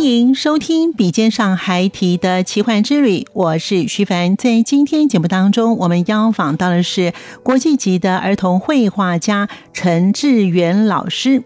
欢迎收听《笔尖上还提的奇幻之旅》，我是徐凡。在今天节目当中，我们邀访到的是国际级的儿童绘画家陈志远老师。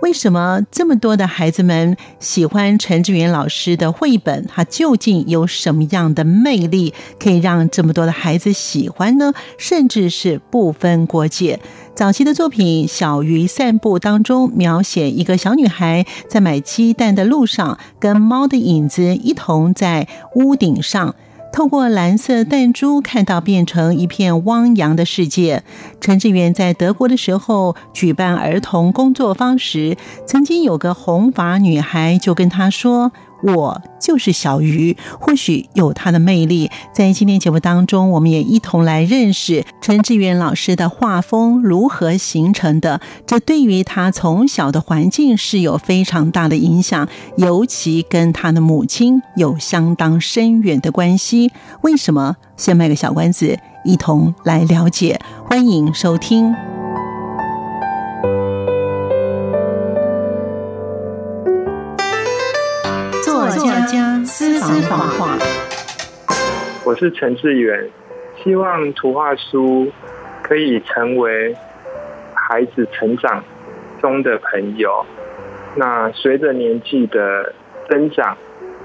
为什么这么多的孩子们喜欢陈志远老师的绘本？他究竟有什么样的魅力，可以让这么多的孩子喜欢呢？甚至是不分国界。早期的作品《小鱼散步》当中，描写一个小女孩在买鸡蛋的路上，跟猫的影子一同在屋顶上。透过蓝色弹珠看到变成一片汪洋的世界。陈志远在德国的时候举办儿童工作坊时，曾经有个红发女孩就跟他说。我就是小鱼，或许有它的魅力。在今天节目当中，我们也一同来认识陈志远老师的画风如何形成的。这对于他从小的环境是有非常大的影响，尤其跟他的母亲有相当深远的关系。为什么？先卖个小关子，一同来了解。欢迎收听。作家私房话，我是陈志远，希望图画书可以成为孩子成长中的朋友。那随着年纪的增长，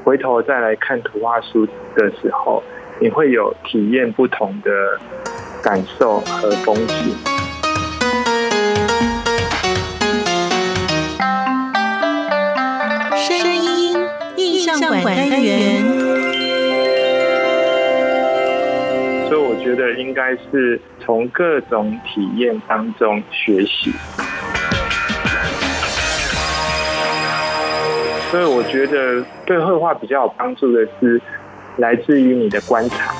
回头再来看图画书的时候，你会有体验不同的感受和风景。单元，所以我觉得应该是从各种体验当中学习。所以我觉得对绘画比较有帮助的是来自于你的观察。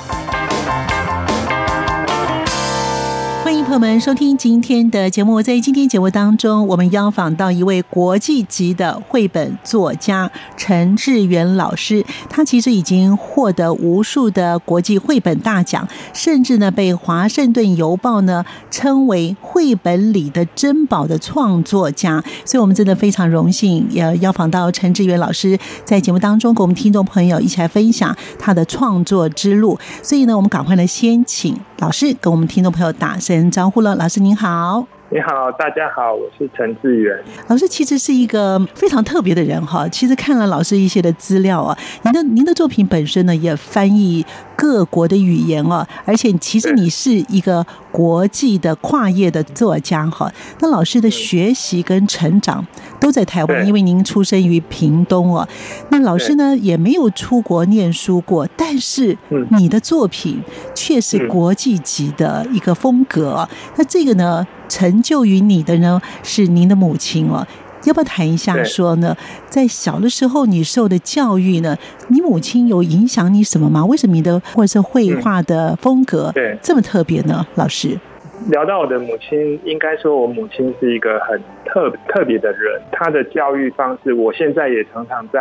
我们收听今天的节目。在今天节目当中，我们邀访到一位国际级的绘本作家陈志远老师。他其实已经获得无数的国际绘本大奖，甚至呢被《华盛顿邮报》呢称为绘本里的珍宝的创作家。所以，我们真的非常荣幸，要邀访到陈志远老师在节目当中，跟我们听众朋友一起来分享他的创作之路。所以呢，我们赶快来先请老师跟我们听众朋友打声。招呼了，老师您好。你好，大家好，我是陈志远老师。其实是一个非常特别的人哈。其实看了老师一些的资料啊，您的您的作品本身呢也翻译各国的语言哦，而且其实你是一个国际的跨业的作家哈。那老师的学习跟成长都在台湾，因为您出生于屏东哦。那老师呢也没有出国念书过，但是你的作品却是国际级的一个风格。那这个呢？成就于你的呢，是您的母亲哦。要不要谈一下说呢？在小的时候，你受的教育呢？你母亲有影响你什么吗？为什么你的或者是绘画的风格对这么特别呢？老师聊到我的母亲，应该说我母亲是一个很特特别的人。她的教育方式，我现在也常常在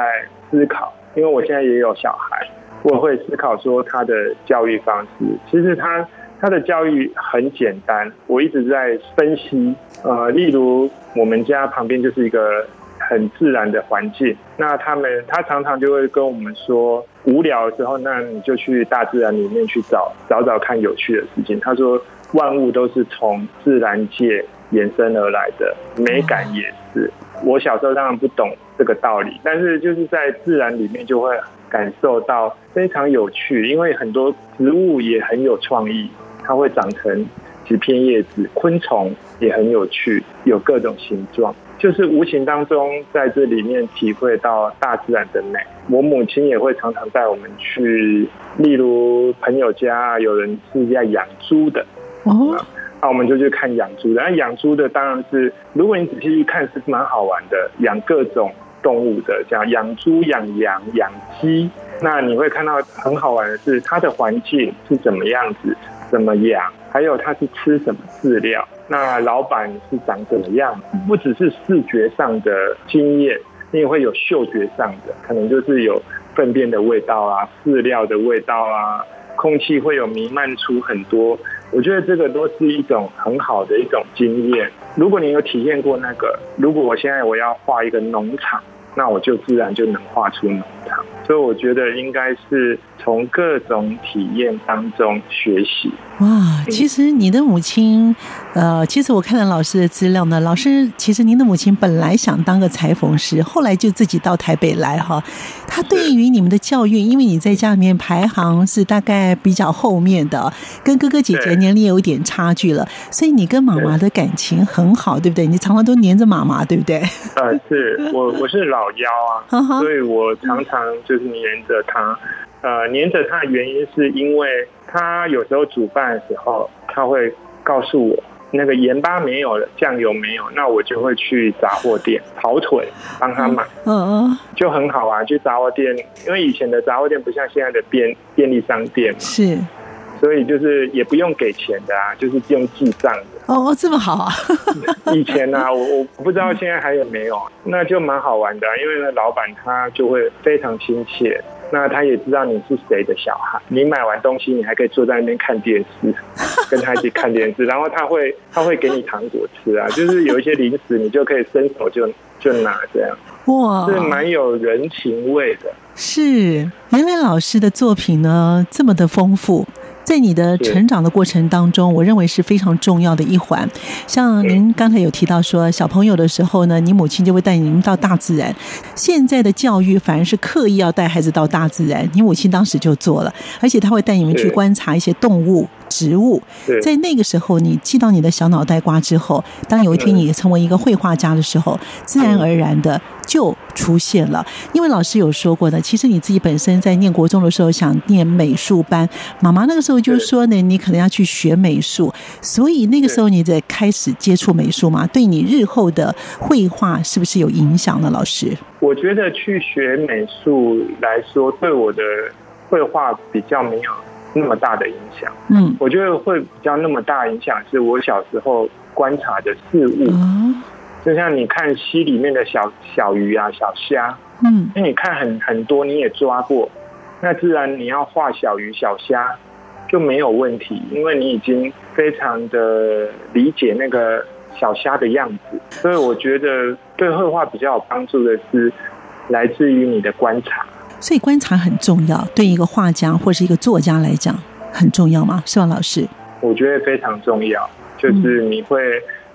思考，因为我现在也有小孩，我会思考说她的教育方式。其实她。他的教育很简单，我一直在分析。呃，例如我们家旁边就是一个很自然的环境，那他们他常常就会跟我们说，无聊的时候，那你就去大自然里面去找找找看有趣的事情。他说，万物都是从自然界衍生而来的，美感也是。我小时候当然不懂这个道理，但是就是在自然里面就会感受到非常有趣，因为很多植物也很有创意，它会长成几片叶子，昆虫也很有趣，有各种形状，就是无形当中在这里面体会到大自然的美。我母亲也会常常带我们去，例如朋友家，有人是在养猪的哦。那我们就去看养猪的，那养猪的当然是，如果你仔细去看，是蛮好玩的，养各种动物的，像养猪、养羊、养鸡。那你会看到很好玩的是，它的环境是怎么样子，怎么养，还有它是吃什么饲料，那老板是长怎么样，不只是视觉上的经验，你也会有嗅觉上的，可能就是有粪便的味道啊，饲料的味道啊，空气会有弥漫出很多。我觉得这个都是一种很好的一种经验。如果你有体验过那个，如果我现在我要画一个农场，那我就自然就能画出农场。所以我觉得应该是从各种体验当中学习。哇，其实你的母亲，呃，其实我看了老师的资料呢。老师，其实您的母亲本来想当个裁缝师，后来就自己到台北来哈。他对于你们的教育，因为你在家里面排行是大概比较后面的，跟哥哥姐姐年龄有一点差距了，所以你跟妈妈的感情很好，对不对？你常常都黏着妈妈，对不对？呃，是我我是老幺啊，所以我常常就是黏着他。呃，黏着他的原因是因为他有时候煮饭的时候，他会告诉我那个盐巴没有了，酱油没有，那我就会去杂货店跑腿帮他买。嗯嗯，就很好啊，去杂货店，因为以前的杂货店不像现在的便便利商店，是，所以就是也不用给钱的啊，就是用记账的。哦，这么好啊！以前呢，我我不知道现在还有没有，那就蛮好玩的，因为那老板他就会非常亲切。那他也知道你是谁的小孩，你买完东西，你还可以坐在那边看电视，跟他一起看电视，然后他会他会给你糖果吃啊，就是有一些零食，你就可以伸手就就拿这样，哇，是蛮有人情味的。是，原来老师的作品呢这么的丰富。在你的成长的过程当中，我认为是非常重要的一环。像您刚才有提到说，小朋友的时候呢，你母亲就会带你们到大自然。现在的教育反而是刻意要带孩子到大自然，你母亲当时就做了，而且他会带你们去观察一些动物。植物，在那个时候，你记到你的小脑袋瓜之后，当有一天你成为一个绘画家的时候，自然而然的就出现了。因为老师有说过的，其实你自己本身在念国中的时候想念美术班，妈妈那个时候就说呢，你可能要去学美术，所以那个时候你在开始接触美术嘛，对你日后的绘画是不是有影响呢？老师，我觉得去学美术来说，对我的绘画比较没有。那么大的影响，嗯，我觉得会比较那么大影响，是我小时候观察的事物，就像你看溪里面的小小鱼啊、小虾，嗯，那你看很很多，你也抓过，那自然你要画小鱼小虾就没有问题，因为你已经非常的理解那个小虾的样子，所以我觉得对绘画比较有帮助的是来自于你的观察。所以观察很重要，对一个画家或是一个作家来讲很重要吗？是吧，老师？我觉得非常重要，就是你会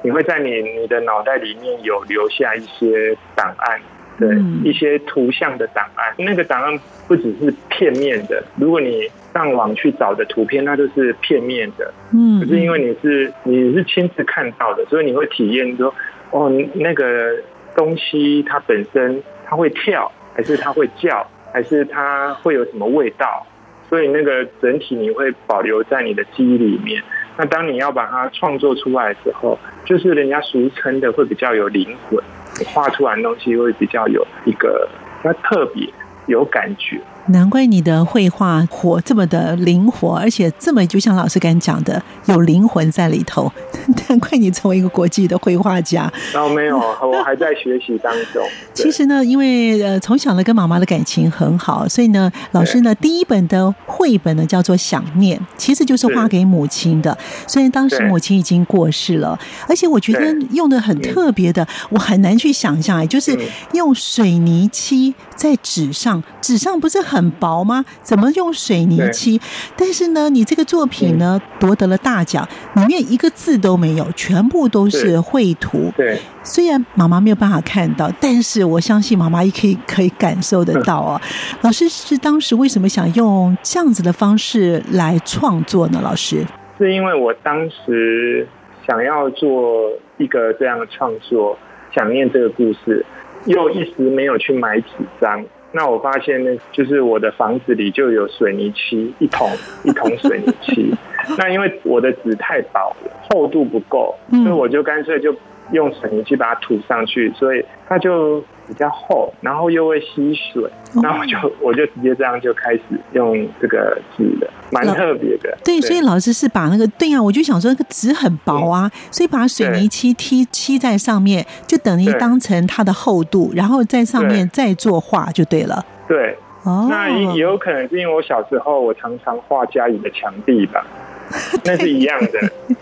你会在你你的脑袋里面有留下一些档案，对，一些图像的档案。那个档案不只是片面的，如果你上网去找的图片，那就是片面的。嗯，可是因为你是你是亲自看到的，所以你会体验说，哦，那个东西它本身它会跳，还是它会叫？还是它会有什么味道，所以那个整体你会保留在你的记忆里面。那当你要把它创作出来的时候，就是人家俗称的会比较有灵魂，画出来的东西会比较有一个比较特别、有感觉。难怪你的绘画活这么的灵活，而且这么就像老师刚讲的，有灵魂在里头。难怪你成为一个国际的绘画家。哦，没有，我还在学习当中。其实呢，因为呃从小呢跟妈妈的感情很好，所以呢，老师呢第一本的绘本呢叫做《想念》，其实就是画给母亲的。虽然当时母亲已经过世了，而且我觉得用的很特别的，我很难去想象，就是用水泥漆在纸上，纸上不是很。很薄吗？怎么用水泥漆？但是呢，你这个作品呢夺得了大奖，里面一个字都没有，全部都是绘图。对，虽然妈妈没有办法看到，但是我相信妈妈也可以可以感受得到啊。老师是当时为什么想用这样子的方式来创作呢？老师是因为我当时想要做一个这样的创作，想念这个故事，又一时没有去买纸张。那我发现呢，就是我的房子里就有水泥漆一桶一桶水泥漆。那因为我的纸太薄，厚度不够，所以我就干脆就用水泥漆把它涂上去，所以它就。比较厚，然后又会吸水，然后就我就直接这样就开始用这个纸的，蛮特别的。对，所以老师是把那个对啊，我就想说那个纸很薄啊，所以把水泥漆漆漆在上面，就等于当成它的厚度，然后在上面再作画就对了。对，哦，那也也有可能是因为我小时候我常常画家里的墙壁吧，那是一样的，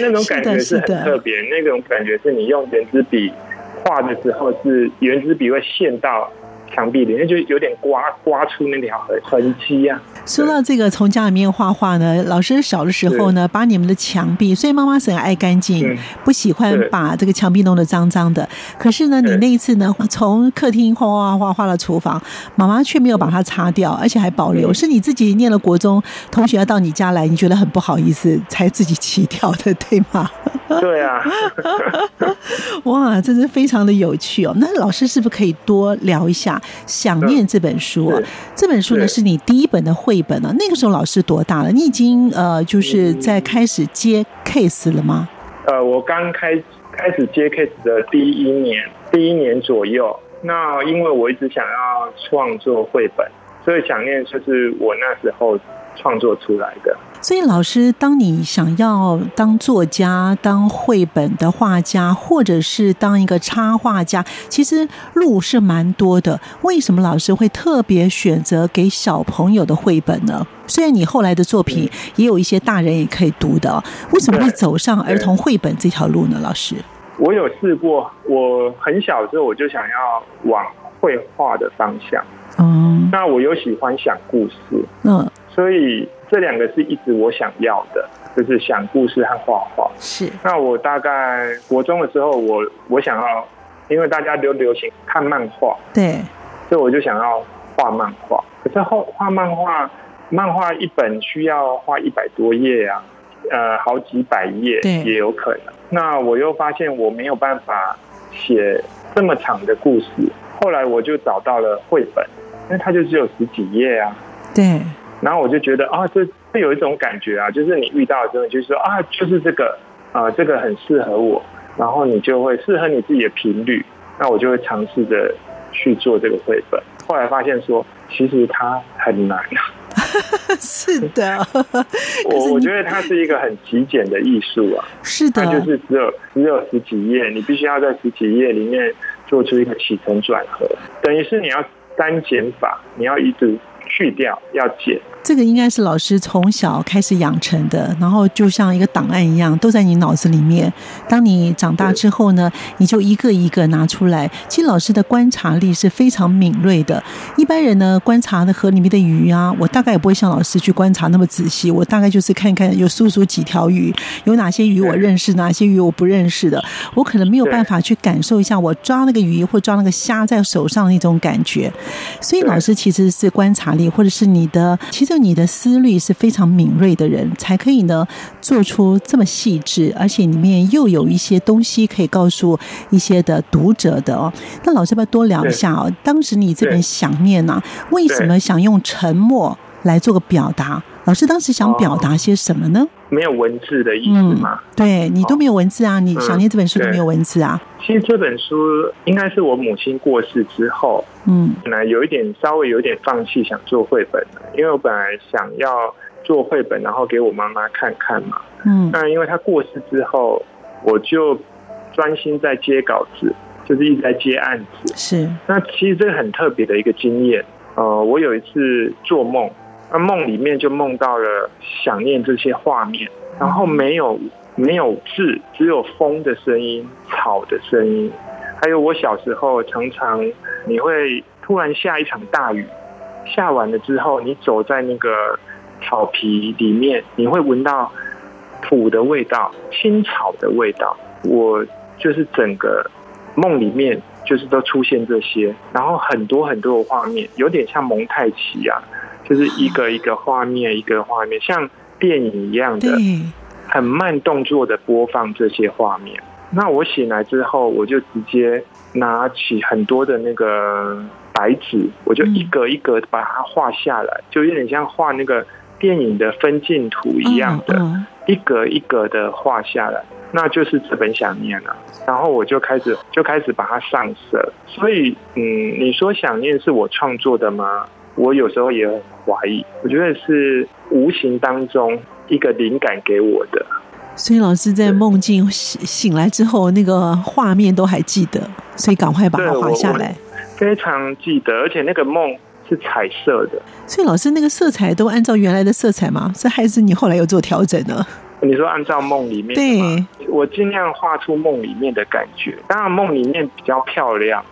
那那种感觉是很特别，那种感觉是你用圆珠笔。画的时候是圆珠笔会陷到墙壁里面，就有点刮刮出那条痕痕迹啊。说到这个，从家里面画画呢，老师小的时候呢，把你们的墙壁，所以妈妈是很爱干净，不喜欢把这个墙壁弄得脏脏的。可是呢，你那一次呢，从客厅画画画画到厨房，妈妈却没有把它擦掉，而且还保留。是你自己念了国中，同学要到你家来，你觉得很不好意思，才自己起掉的，对吗？对啊。哇，真是非常的有趣哦。那老师是不是可以多聊一下《想念》这本书？这本书呢，是你第一本的绘。本呢？那个时候老师多大了？你已经呃，就是在开始接 case 了吗？呃，我刚开开始接 case 的第一年，第一年左右。那因为我一直想要创作绘本，所以想念就是我那时候创作出来的。所以，老师，当你想要当作家、当绘本的画家，或者是当一个插画家，其实路是蛮多的。为什么老师会特别选择给小朋友的绘本呢？虽然你后来的作品也有一些大人也可以读的，为什么会走上儿童绘本这条路呢？老师，我有试过，我很小的时候我就想要往绘画的方向。嗯，那我又喜欢讲故事，嗯，所以。这两个是一直我想要的，就是想故事和画画。是。那我大概国中的时候，我我想要，因为大家都流行看漫画，对，所以我就想要画漫画。可是画画漫画，漫画一本需要画一百多页啊，呃，好几百页也有可能。那我又发现我没有办法写这么长的故事。后来我就找到了绘本，因为它就只有十几页啊。对。然后我就觉得啊，这这有一种感觉啊，就是你遇到的时候，就是说啊，就是这个啊，这个很适合我，然后你就会适合你自己的频率，那我就会尝试着去做这个绘本。后来发现说，其实它很难。是的，我我觉得它是一个很极简的艺术啊。是的，它就是只有只有十几页，你必须要在十几页里面做出一个起承转合，等于是你要删减法，你要一直。去掉要减，这个应该是老师从小开始养成的，然后就像一个档案一样，都在你脑子里面。当你长大之后呢，你就一个一个拿出来。其实老师的观察力是非常敏锐的。一般人呢，观察的河里面的鱼啊，我大概也不会像老师去观察那么仔细。我大概就是看看有数数几条鱼，有哪些鱼我认识，哪些鱼我不认识的。我可能没有办法去感受一下我抓那个鱼或抓那个虾在手上那种感觉。所以老师其实是观察力力。或者是你的，其实你的思虑是非常敏锐的人，才可以呢做出这么细致，而且里面又有一些东西可以告诉一些的读者的哦。那老师要不要多聊一下哦？当时你这本想念呢，为什么想用沉默来做个表达？老师当时想表达些什么呢？没有文字的意思吗？对你都没有文字啊！你想念这本书都没有文字啊！其实这本书应该是我母亲过世之后，嗯，本来有一点稍微有点放弃想做绘本的，因为我本来想要做绘本，然后给我妈妈看看嘛。嗯，那因为她过世之后，我就专心在接稿子，就是一直在接案子。是，那其实这个很特别的一个经验。呃，我有一次做梦。那梦里面就梦到了想念这些画面，然后没有没有字，只有风的声音、草的声音，还有我小时候常常你会突然下一场大雨，下完了之后，你走在那个草皮里面，你会闻到土的味道、青草的味道。我就是整个梦里面就是都出现这些，然后很多很多的画面，有点像蒙太奇啊，就是一个一个画面，一个画面，像电影一样的，很慢动作的播放这些画面。那我醒来之后，我就直接拿起很多的那个白纸，我就一格一格把它画下来，就有点像画那个电影的分镜图一样的，一格一格的画下来，那就是这本想念了。然后我就开始就开始把它上色。所以，嗯，你说想念是我创作的吗？我有时候也很怀疑。我觉得是无形当中一个灵感给我的。所以老师在梦境醒醒来之后，那个画面都还记得，所以赶快把它画下来。非常记得，而且那个梦是彩色的。所以老师那个色彩都按照原来的色彩吗？是还是你后来有做调整呢？你说按照梦里面？对，我尽量画出梦里面的感觉。当然梦里面比较漂亮，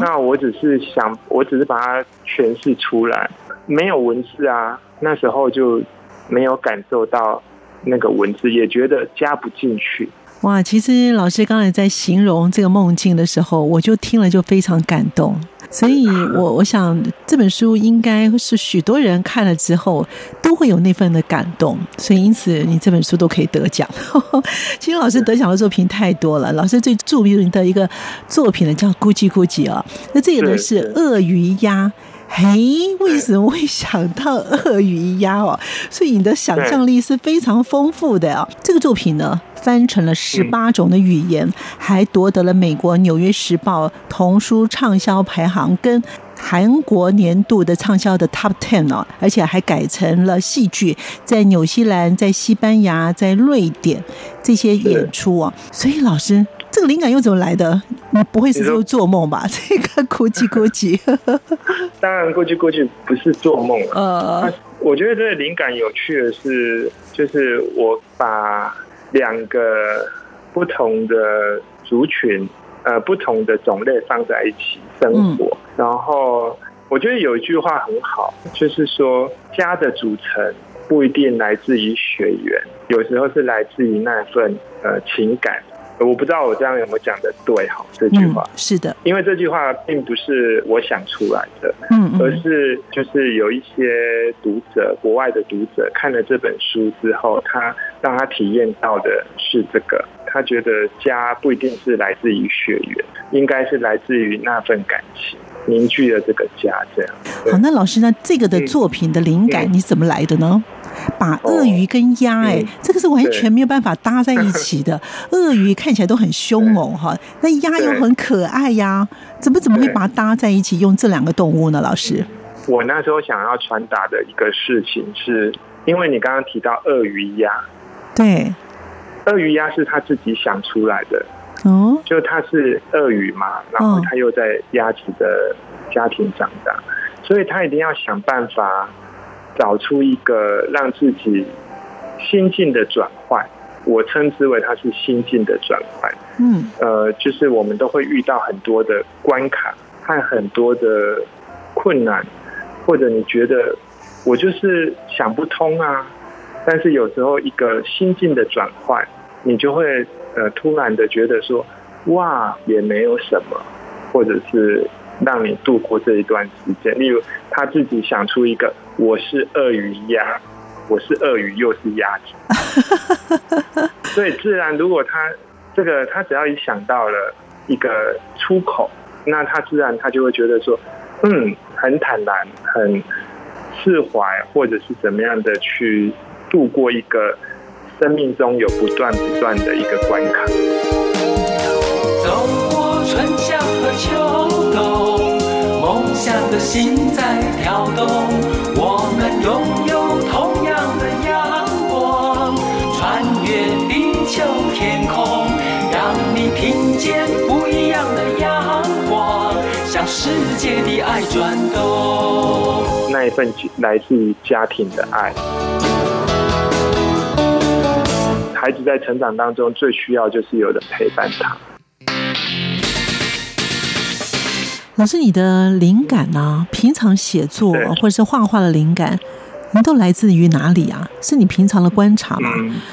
那我只是想，我只是把它诠释出来，没有文字啊。那时候就没有感受到。那个文字也觉得加不进去。哇，其实老师刚才在形容这个梦境的时候，我就听了就非常感动。所以我 我想这本书应该是许多人看了之后都会有那份的感动。所以因此你这本书都可以得奖。其实老师得奖的作品太多了，老师最著名的一个作品呢叫《咕叽咕叽》啊，那这个呢是鳄鱼鸭。嘿，为什么会想到鳄鱼鸭哦？所以你的想象力是非常丰富的啊！这个作品呢，翻成了十八种的语言，还夺得了美国《纽约时报》童书畅销排行跟韩国年度的畅销的 Top Ten 哦，而且还改成了戏剧，在纽西兰、在西班牙、在瑞典这些演出哦！所以老师。这个灵感又怎么来的？你不会是又做梦吧？这个估计估计，当然估计估计不是做梦。呃，我觉得这个灵感有趣的是，就是我把两个不同的族群，呃，不同的种类放在一起生活。然后我觉得有一句话很好，就是说家的组成不一定来自于血缘，有时候是来自于那份呃情感。我不知道我这样有没有讲的对哈？这句话是的，因为这句话并不是我想出来的，嗯，而是就是有一些读者，国外的读者看了这本书之后，他让他体验到的是这个，他觉得家不一定是来自于血缘，应该是来自于那份感情凝聚了这个家。这样好，那老师呢？这个的作品的灵感你怎么来的呢？把鳄鱼跟鸭，哎，这个是完全没有办法搭在一起的。鳄鱼看起来都很凶猛哈，那鸭又很可爱呀，怎么怎么会把它搭在一起用这两个动物呢？老师，我那时候想要传达的一个事情是，因为你刚刚提到鳄鱼鸭，对，鳄鱼鸭是他自己想出来的，哦，就他是鳄鱼嘛，然后他又在鸭子的家庭长大，所以他一定要想办法。找出一个让自己心境的转换，我称之为它是心境的转换。嗯，呃，就是我们都会遇到很多的关卡和很多的困难，或者你觉得我就是想不通啊。但是有时候一个心境的转换，你就会呃突然的觉得说，哇，也没有什么，或者是。让你度过这一段时间。例如，他自己想出一个“我是鳄鱼鸭”，我是鳄鱼又是鸭子，所以自然，如果他这个他只要一想到了一个出口，那他自然他就会觉得说，嗯，很坦然、很释怀，或者是怎么样的去度过一个生命中有不断不断的一个关卡。走过春夏和秋冬。想的心在跳动，拥有同样的阳光，穿越地球天空，让你听见不一样的阳光，向世界的爱转动。那一份来自于家庭的爱，孩子在成长当中最需要就是有人陪伴他。老师，你的灵感呢？平常写作或者是画画的灵感，你都来自于哪里啊？是你平常的观察吗？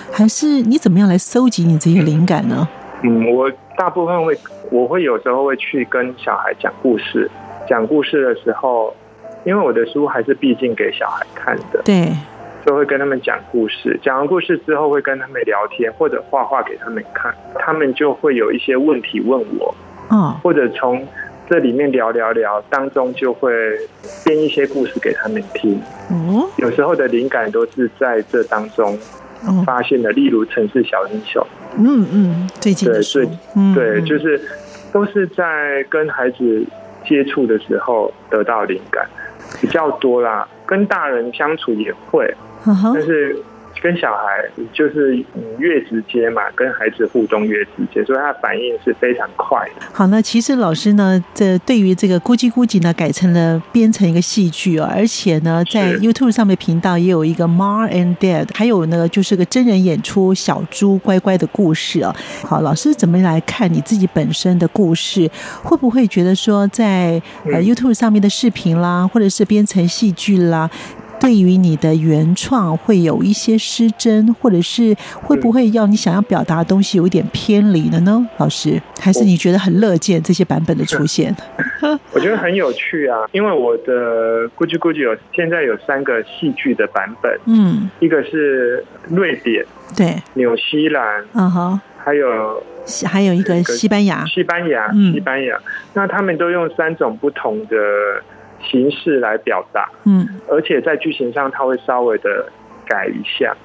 还是你怎么样来搜集你这些灵感呢？嗯，我大部分会，我会有时候会去跟小孩讲故事。讲故事的时候，因为我的书还是毕竟给小孩看的，对，就会跟他们讲故事。讲完故事之后，会跟他们聊天，或者画画给他们看，他们就会有一些问题问我，哦，或者从这里面聊聊聊当中，就会编一些故事给他们听。哦，有时候的灵感都是在这当中发现的，例如《城市小英雄》。嗯嗯，最近的书，对，就是都是在跟孩子。接触的时候得到灵感比较多啦，跟大人相处也会，但是。跟小孩就是越直接嘛，跟孩子互动越直接，所以他反应是非常快的。好，那其实老师呢，这对于这个咕叽咕叽呢，改成了编成一个戏剧哦，而且呢，在 YouTube 上面频道也有一个 Mar and Dad，还有呢，就是个真人演出小猪乖乖的故事哦。好，老师怎么来看你自己本身的故事？会不会觉得说，在呃 YouTube 上面的视频啦，或者是编成戏剧啦？对于你的原创会有一些失真，或者是会不会要你想要表达的东西有一点偏离了呢？老师，还是你觉得很乐见这些版本的出现？我觉得很有趣啊，因为我的估计估计有现在有三个戏剧的版本，嗯，一个是瑞典，对，纽西兰，嗯哼，还有还有一个西班牙，西班牙，西班牙，那他们都用三种不同的。形式来表达，嗯，而且在剧情上他会稍微的改一下，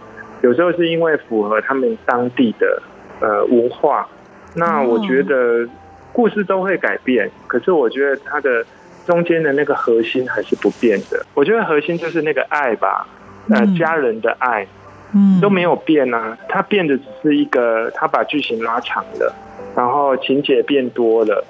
有时候是因为符合他们当地的呃文化，那我觉得故事都会改变，可是我觉得它的中间的那个核心还是不变的。我觉得核心就是那个爱吧，呃，家人的爱，嗯，都没有变啊，它变的只是一个，它把剧情拉长了，然后情节变多了，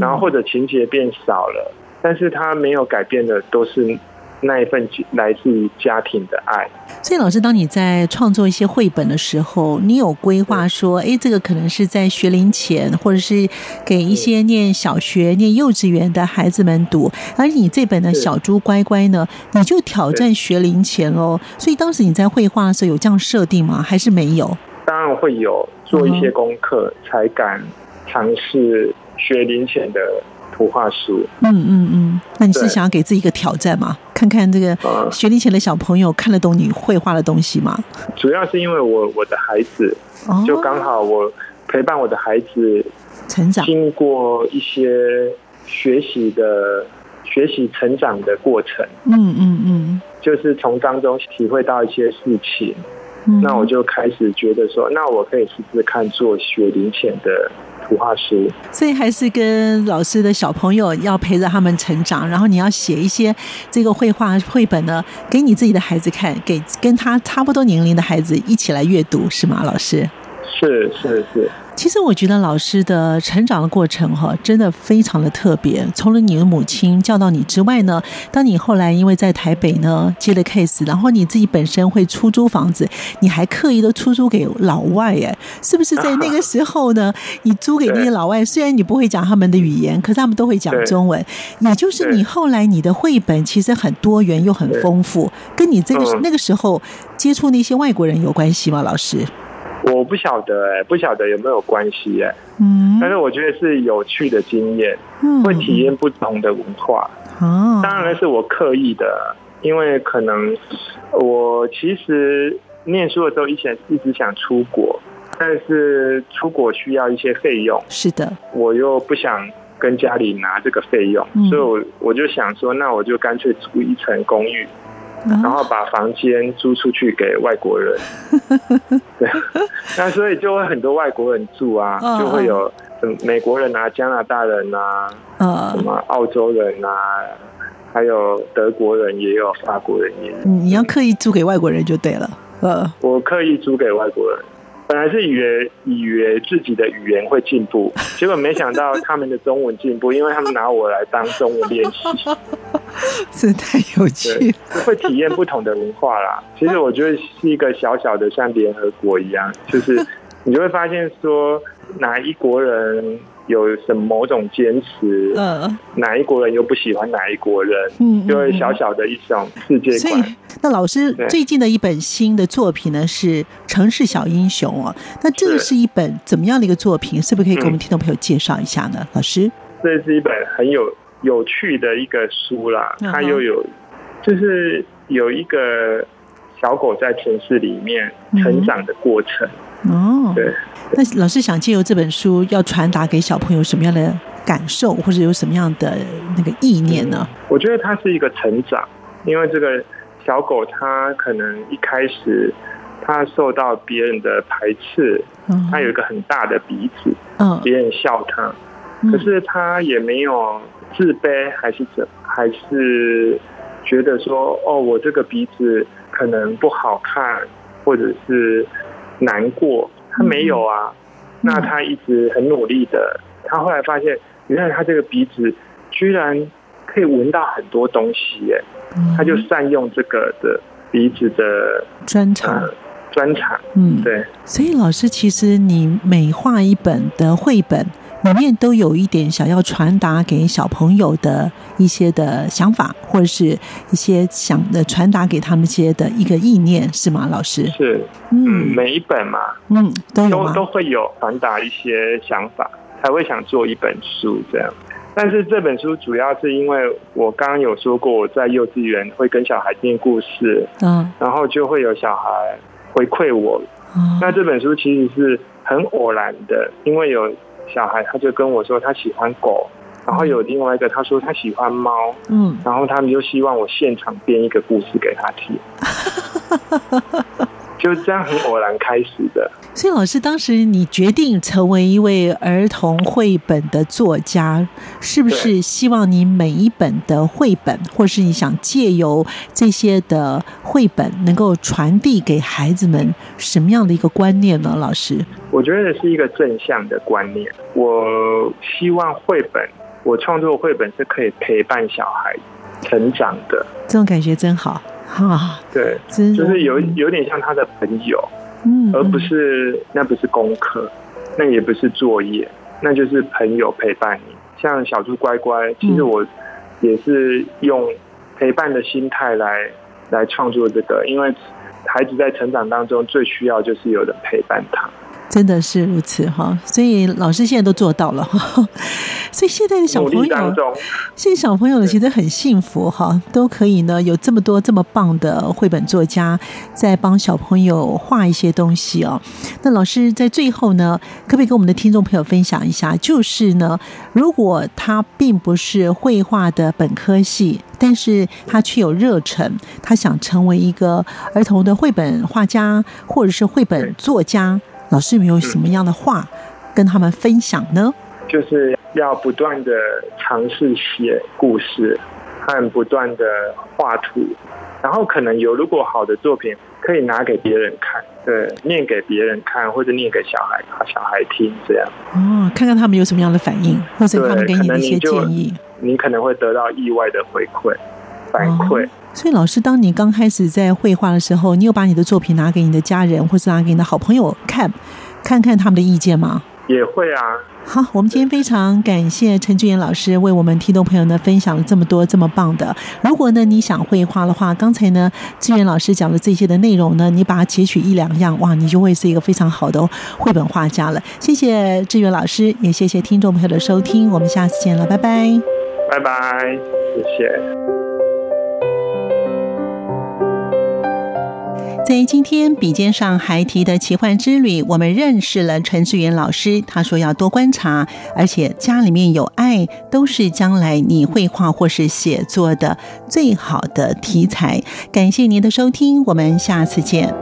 然后或者情节变少了。但是他没有改变的，都是那一份来自于家庭的爱。所以，老师，当你在创作一些绘本的时候，你有规划说，哎，这个可能是在学龄前，或者是给一些念小学、念幼稚园的孩子们读。而你这本的《小猪乖乖》呢，你就挑战学龄前喽。所以，当时你在绘画的时候有这样设定吗？还是没有？当然会有，做一些功课才敢尝试学龄前的。图画书，嗯嗯嗯，那你是想要给自己一个挑战吗？看看这个学龄前的小朋友看得懂你绘画的东西吗？主要是因为我我的孩子，就刚好我陪伴我的孩子成长，经过一些学习的学习成长的过程，嗯嗯嗯，就是从当中体会到一些事情，那我就开始觉得说，那我可以试试看做学龄前的。图画师，所以还是跟老师的小朋友要陪着他们成长，然后你要写一些这个绘画绘本呢，给你自己的孩子看，给跟他差不多年龄的孩子一起来阅读，是吗？老师？是是是。其实我觉得老师的成长的过程哈，真的非常的特别。除了你的母亲教导你之外呢，当你后来因为在台北呢接了 case，然后你自己本身会出租房子，你还刻意的出租给老外，哎，是不是在那个时候呢？你租给那些老外，虽然你不会讲他们的语言，可是他们都会讲中文。也就是你后来你的绘本其实很多元又很丰富，跟你这个那个时候接触那些外国人有关系吗？老师？我不晓得哎，不晓得有没有关系哎，嗯，但是我觉得是有趣的经验，嗯，会体验不同的文化，哦，当然是我刻意的，因为可能我其实念书的时候以前一直想出国，但是出国需要一些费用，是的，我又不想跟家里拿这个费用，所以我我就想说，那我就干脆租一层公寓。然后把房间租出去给外国人，对，那所以就会很多外国人住啊，就会有美国人啊、加拿大人啊，什么澳洲人啊，还有德国人也有，法国人也有。你要刻意租给外国人就对了，呃，我刻意租给外国人。本来是以为以为自己的语言会进步，结果没想到他们的中文进步，因为他们拿我来当中文练习，是太有趣，会体验不同的文化啦。其实我觉得是一个小小的像联合国一样，就是 你就会发现说哪一国人。有什么某种坚持，呃，哪一国人又不喜欢哪一国人，嗯，就会小小的一种世界所以观。，那老师最近的一本新的作品呢是《城市小英雄》哦。那这个是是一本怎么样的一个作品？是不是可以给我们嗯听众朋友介绍一下呢？老师，这是一本很有有趣的一个书啦，它又有就是有一个小狗在城市里面成长的过程。哦，对，那老师想借由这本书要传达给小朋友什么样的感受，或者有什么样的那个意念呢？我觉得它是一个成长，因为这个小狗它可能一开始它受到别人的排斥，嗯。它有一个很大的鼻子，嗯。别人笑它，嗯。可是它也没有自卑，还是怎，还是觉得说，哦，我这个鼻子可能不好看，或者是难过，它没有啊。那它一直很努力的，它后来发现，原来它这个鼻子居然可以闻到很多东西，耶，他就善用这个的鼻子的专长呃专长，嗯，对。所以老师，其实你每画一本的绘本里面都有一点想要传达给小朋友的一些的想法，或者是一些想的传达给他们一些的一个意念，是吗？老师？是，嗯，每一本嘛，嗯，都有都会有传达一些想法，才会想做一本书这样。但是这本书主要是因为我刚刚有说过，我在幼稚园会跟小孩念故事，嗯，然后就会有小孩回馈我。嗯那这本书其实是很偶然的，因为有小孩他就跟我说他喜欢狗，然后有另外一个他说他喜欢猫，嗯，然后他们就希望我现场编一个故事给他听，就这样很偶然开始的。所以老师，当时你决定成为一位儿童绘本的作家，是不是希望你每一本的绘本，或是你想借由这些的绘本，能够传递给孩子们什么样的一个观念呢？老师，我觉得是一个正向的观念。我希望绘本，我创作绘本是可以陪伴小孩成长的。这种感觉真好哈，对，就是有有点像他的朋友，嗯，而不是那不是功课，那也不是作业，那就是朋友陪伴你。像小猪乖乖，其实我也是用陪伴的心态来来创作这个，因为孩子在成长当中最需要就是有人陪伴他。真的是如此哈，所以老师现在都做到了哈，所以现在的小朋友，现在小朋友呢其实很幸福哈，都可以呢有这么多这么棒的绘本作家在帮小朋友画一些东西哦。那老师在最后呢，可不可以跟我们的听众朋友分享一下？就是呢，如果他并不是绘画的本科系，但是他却有热忱，他想成为一个儿童的绘本画家或者是绘本作家。老师有没有什么样的话跟他们分享呢？就是要不断的尝试写故事，和不断的画图，然后可能有如果好的作品可以拿给别人看，对，念给别人看，或者念给小孩小孩听，这样。哦，看看他们有什么样的反应，或者他们给你的一些建议，你可能会得到意外的回馈反馈。哦所以，老师，当你刚开始在绘画的时候，你有把你的作品拿给你的家人，或是拿给你的好朋友看，看看他们的意见吗？也会啊。好，我们今天非常感谢陈志远老师为我们听众朋友呢分享了这么多这么棒的。如果呢你想绘画的话，刚才呢志远老师讲的这些的内容呢，你把它截取一两样，哇，你就会是一个非常好的绘本画家了。谢谢志远老师，也谢谢听众朋友的收听，我们下次见了，拜拜，拜拜，谢谢。在今天笔尖上还提的奇幻之旅，我们认识了陈志远老师。他说要多观察，而且家里面有爱，都是将来你绘画或是写作的最好的题材。感谢您的收听，我们下次见。